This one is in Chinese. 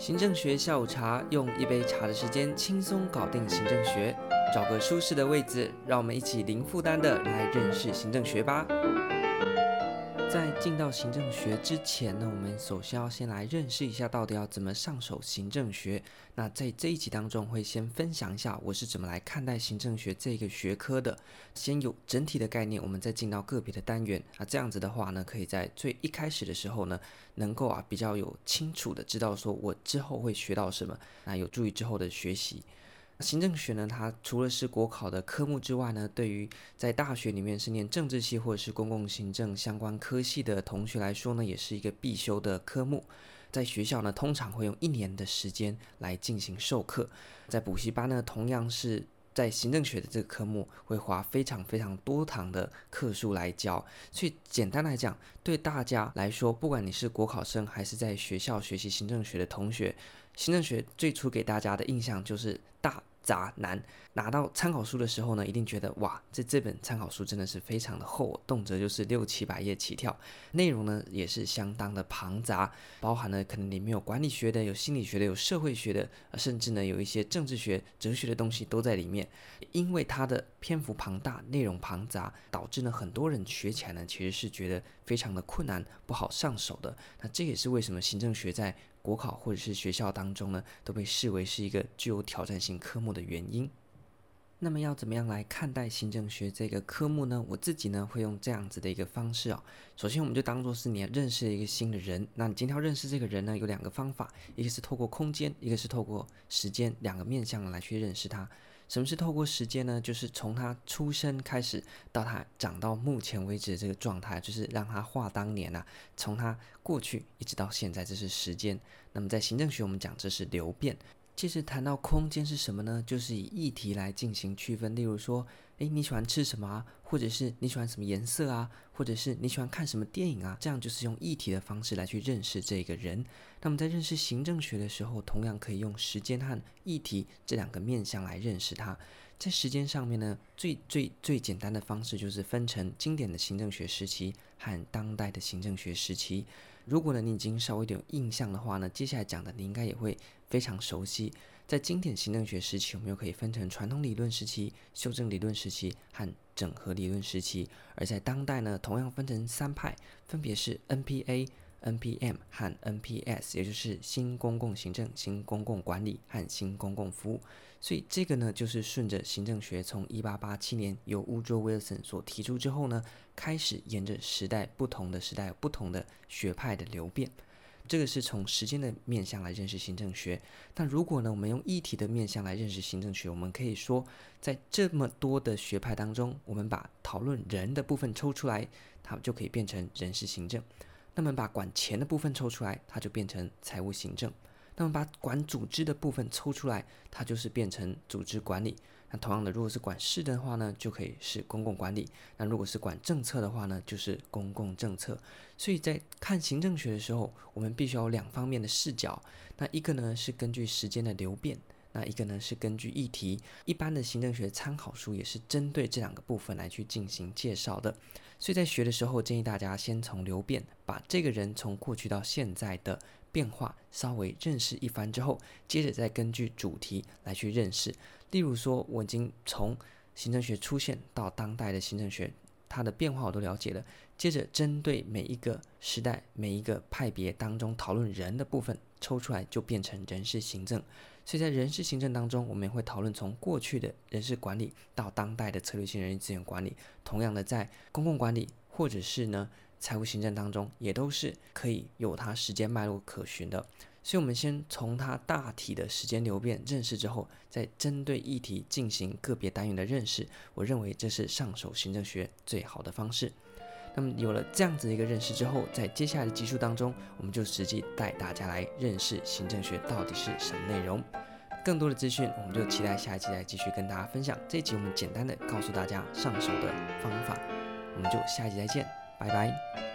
行政学下午茶，用一杯茶的时间轻松搞定行政学。找个舒适的位置，让我们一起零负担的来认识行政学吧。在进到行政学之前呢，我们首先要先来认识一下到底要怎么上手行政学。那在这一集当中，会先分享一下我是怎么来看待行政学这个学科的。先有整体的概念，我们再进到个别的单元。啊，这样子的话呢，可以在最一开始的时候呢，能够啊比较有清楚的知道说我之后会学到什么，那有助于之后的学习。行政学呢，它除了是国考的科目之外呢，对于在大学里面是念政治系或者是公共行政相关科系的同学来说呢，也是一个必修的科目。在学校呢，通常会用一年的时间来进行授课。在补习班呢，同样是在行政学的这个科目会花非常非常多堂的课数来教。所以简单来讲，对大家来说，不管你是国考生还是在学校学习行政学的同学，行政学最初给大家的印象就是大。杂难，拿到参考书的时候呢，一定觉得哇，这这本参考书真的是非常的厚，动辄就是六七百页起跳，内容呢也是相当的庞杂，包含了可能里面有管理学的、有心理学的、有社会学的，甚至呢有一些政治学、哲学的东西都在里面。因为它的篇幅庞大、内容庞杂，导致呢很多人学起来呢其实是觉得非常的困难、不好上手的。那这也是为什么行政学在国考或者是学校当中呢，都被视为是一个具有挑战性科目的原因。那么要怎么样来看待行政学这个科目呢？我自己呢会用这样子的一个方式啊。首先，我们就当做是你认识了一个新的人。那你今天要认识这个人呢，有两个方法，一个是透过空间，一个是透过时间，两个面向来去认识他。什么是透过时间呢？就是从他出生开始到他长到目前为止的这个状态，就是让他画当年啊，从他过去一直到现在，这是时间。那么在行政学，我们讲这是流变。其实谈到空间是什么呢？就是以议题来进行区分。例如说，诶，你喜欢吃什么啊？或者是你喜欢什么颜色啊？或者是你喜欢看什么电影啊？这样就是用议题的方式来去认识这个人。那么在认识行政学的时候，同样可以用时间和议题这两个面向来认识它。在时间上面呢，最最最简单的方式就是分成经典的行政学时期和当代的行政学时期。如果呢，你已经稍微有点印象的话呢，接下来讲的你应该也会非常熟悉。在经典行政学时期，我们又可以分成传统理论时期、修正理论时期和整合理论时期；而在当代呢，同样分成三派，分别是 NPA、NPM 和 NPS，也就是新公共行政、新公共管理和新公共服务。所以这个呢，就是顺着行政学从一八八七年由 Woodrow Wilson 所提出之后呢，开始沿着时代不同的时代不同的学派的流变。这个是从时间的面向来认识行政学。但如果呢，我们用议题的面向来认识行政学，我们可以说，在这么多的学派当中，我们把讨论人的部分抽出来，它就可以变成人事行政；那么把管钱的部分抽出来，它就变成财务行政。那么把管组织的部分抽出来，它就是变成组织管理。那同样的，如果是管事的话呢，就可以是公共管理；那如果是管政策的话呢，就是公共政策。所以在看行政学的时候，我们必须要有两方面的视角。那一个呢是根据时间的流变，那一个呢是根据议题。一般的行政学参考书也是针对这两个部分来去进行介绍的。所以在学的时候，建议大家先从流变，把这个人从过去到现在的。变化稍微认识一番之后，接着再根据主题来去认识。例如说，我已经从行政学出现到当代的行政学，它的变化我都了解了。接着针对每一个时代、每一个派别当中讨论人的部分抽出来，就变成人事行政。所以在人事行政当中，我们也会讨论从过去的人事管理到当代的策略性人力资源管理。同样的，在公共管理或者是呢，财务行政当中也都是可以有它时间脉络可循的，所以我们先从它大体的时间流变认识之后，再针对议题进行个别单元的认识。我认为这是上手行政学最好的方式。那么有了这样子的一个认识之后，在接下来的集数当中，我们就实际带大家来认识行政学到底是什么内容。更多的资讯，我们就期待下一集来继续跟大家分享。这一集我们简单的告诉大家上手的方法，我们就下一集再见。拜拜。